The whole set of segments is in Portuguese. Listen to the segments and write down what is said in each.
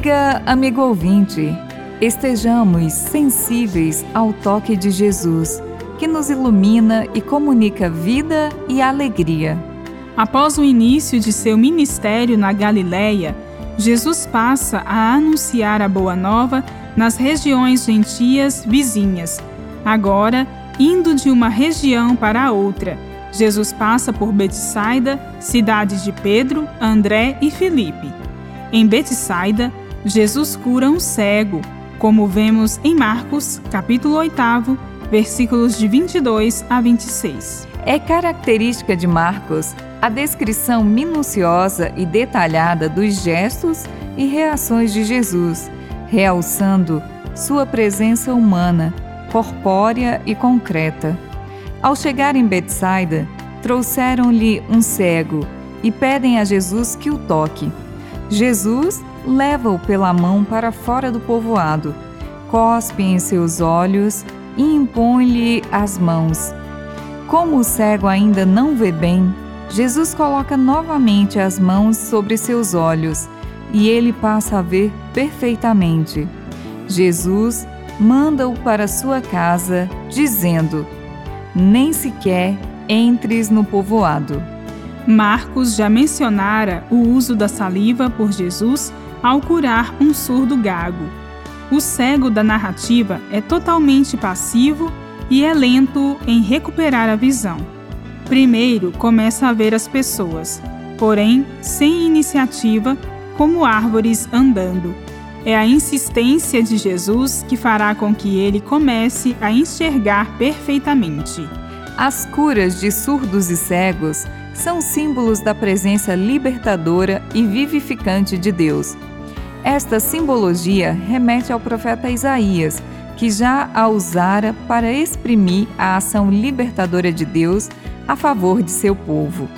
dia, amigo ouvinte. Estejamos sensíveis ao toque de Jesus, que nos ilumina e comunica vida e alegria. Após o início de seu ministério na Galiléia, Jesus passa a anunciar a boa nova nas regiões gentias vizinhas. Agora, indo de uma região para outra, Jesus passa por Betsaida, cidade de Pedro, André e Filipe. Em Betsaida, Jesus cura um cego, como vemos em Marcos, capítulo 8, versículos de 22 a 26. É característica de Marcos a descrição minuciosa e detalhada dos gestos e reações de Jesus, realçando sua presença humana, corpórea e concreta. Ao chegar em Betsaida, trouxeram-lhe um cego e pedem a Jesus que o toque. Jesus leva-o pela mão para fora do povoado, cospe em seus olhos e impõe-lhe as mãos. Como o cego ainda não vê bem, Jesus coloca novamente as mãos sobre seus olhos e ele passa a ver perfeitamente. Jesus manda-o para sua casa, dizendo: Nem sequer entres no povoado. Marcos já mencionara o uso da saliva por Jesus ao curar um surdo gago. O cego da narrativa é totalmente passivo e é lento em recuperar a visão. Primeiro começa a ver as pessoas, porém sem iniciativa, como árvores andando. É a insistência de Jesus que fará com que ele comece a enxergar perfeitamente. As curas de surdos e cegos são símbolos da presença libertadora e vivificante de Deus. Esta simbologia remete ao profeta Isaías, que já a usara para exprimir a ação libertadora de Deus a favor de seu povo.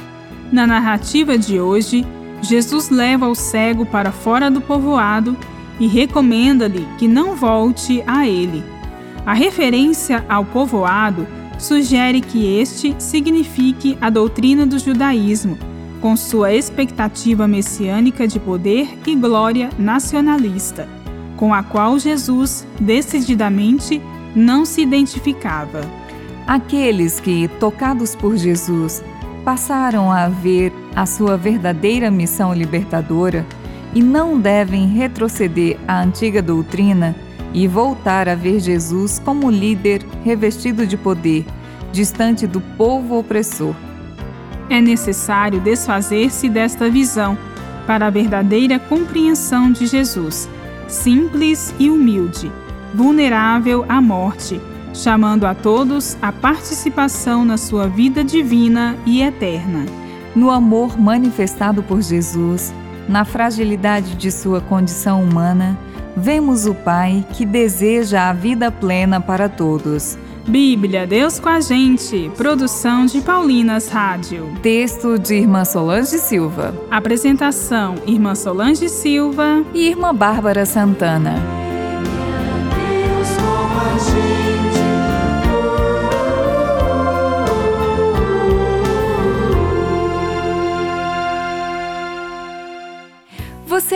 Na narrativa de hoje, Jesus leva o cego para fora do povoado e recomenda-lhe que não volte a ele. A referência ao povoado sugere que este signifique a doutrina do judaísmo, com sua expectativa messiânica de poder e glória nacionalista, com a qual Jesus decididamente não se identificava. Aqueles que, tocados por Jesus, passaram a ver a sua verdadeira missão libertadora e não devem retroceder à antiga doutrina e voltar a ver Jesus como líder revestido de poder, distante do povo opressor. É necessário desfazer-se desta visão para a verdadeira compreensão de Jesus, simples e humilde, vulnerável à morte, chamando a todos a participação na sua vida divina e eterna. No amor manifestado por Jesus, na fragilidade de sua condição humana, vemos o Pai que deseja a vida plena para todos. Bíblia, Deus com a gente. Produção de Paulinas Rádio. Texto de Irmã Solange Silva. Apresentação: Irmã Solange Silva e Irmã Bárbara Santana.